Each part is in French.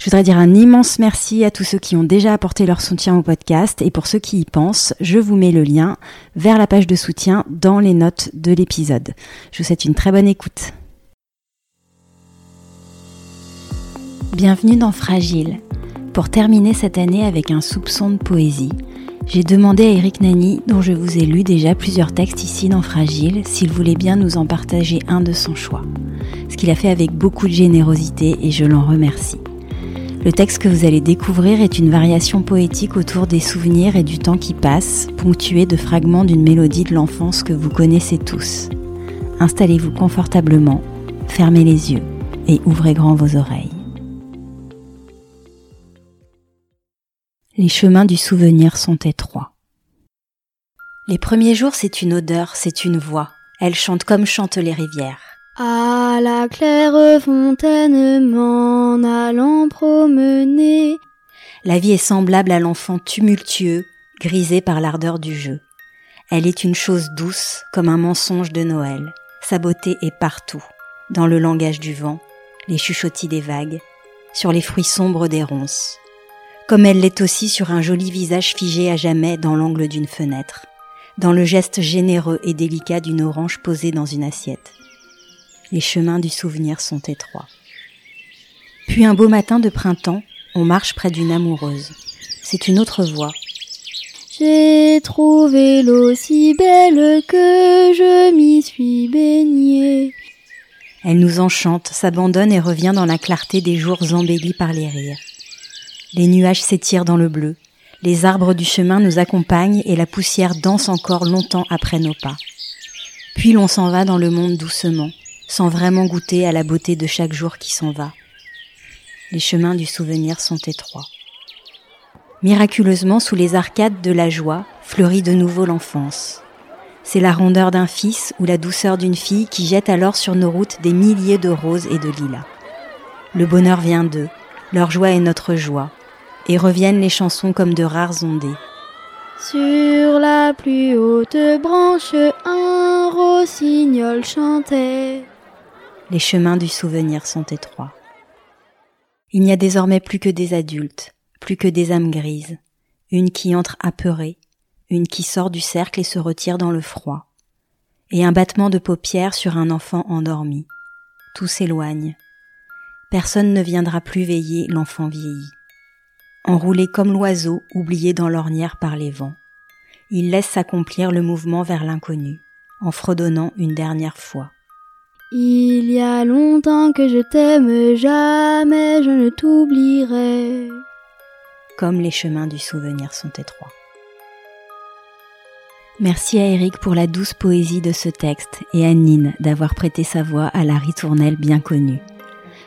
Je voudrais dire un immense merci à tous ceux qui ont déjà apporté leur soutien au podcast et pour ceux qui y pensent, je vous mets le lien vers la page de soutien dans les notes de l'épisode. Je vous souhaite une très bonne écoute. Bienvenue dans Fragile. Pour terminer cette année avec un soupçon de poésie, j'ai demandé à Eric Nani, dont je vous ai lu déjà plusieurs textes ici dans Fragile, s'il voulait bien nous en partager un de son choix. Ce qu'il a fait avec beaucoup de générosité et je l'en remercie. Le texte que vous allez découvrir est une variation poétique autour des souvenirs et du temps qui passe, ponctué de fragments d'une mélodie de l'enfance que vous connaissez tous. Installez-vous confortablement, fermez les yeux et ouvrez grand vos oreilles. Les chemins du souvenir sont étroits. Les premiers jours, c'est une odeur, c'est une voix. Elle chante comme chantent les rivières. À la claire fontaine m'en allant promener. La vie est semblable à l'enfant tumultueux, grisé par l'ardeur du jeu. Elle est une chose douce comme un mensonge de Noël. Sa beauté est partout, dans le langage du vent, les chuchotis des vagues, sur les fruits sombres des ronces. Comme elle l'est aussi sur un joli visage figé à jamais dans l'angle d'une fenêtre, dans le geste généreux et délicat d'une orange posée dans une assiette les chemins du souvenir sont étroits. Puis un beau matin de printemps, on marche près d'une amoureuse. C'est une autre voix. J'ai trouvé l'eau si belle que je m'y suis baignée. Elle nous enchante, s'abandonne et revient dans la clarté des jours embellis par les rires. Les nuages s'étirent dans le bleu, les arbres du chemin nous accompagnent et la poussière danse encore longtemps après nos pas. Puis l'on s'en va dans le monde doucement, sans vraiment goûter à la beauté de chaque jour qui s'en va. Les chemins du souvenir sont étroits. Miraculeusement, sous les arcades de la joie, fleurit de nouveau l'enfance. C'est la rondeur d'un fils ou la douceur d'une fille qui jette alors sur nos routes des milliers de roses et de lilas. Le bonheur vient d'eux, leur joie est notre joie, et reviennent les chansons comme de rares ondées. Sur la plus haute branche, un rossignol chantait les chemins du souvenir sont étroits. Il n'y a désormais plus que des adultes, plus que des âmes grises, une qui entre apeurée, une qui sort du cercle et se retire dans le froid, et un battement de paupières sur un enfant endormi. Tout s'éloigne. Personne ne viendra plus veiller l'enfant vieilli. Enroulé comme l'oiseau oublié dans l'ornière par les vents, il laisse s'accomplir le mouvement vers l'inconnu, en fredonnant une dernière fois. Il y a longtemps que je t'aime, jamais je ne t'oublierai. Comme les chemins du souvenir sont étroits. Merci à Eric pour la douce poésie de ce texte et à Nine d'avoir prêté sa voix à la ritournelle bien connue.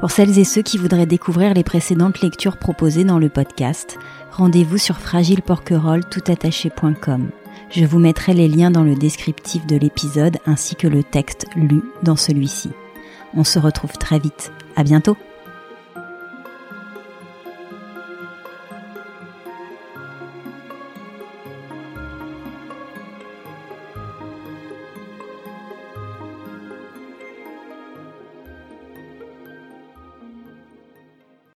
Pour celles et ceux qui voudraient découvrir les précédentes lectures proposées dans le podcast, rendez-vous sur fragileporquerolles.toutattaché.com. Je vous mettrai les liens dans le descriptif de l'épisode ainsi que le texte lu dans celui-ci. On se retrouve très vite. À bientôt!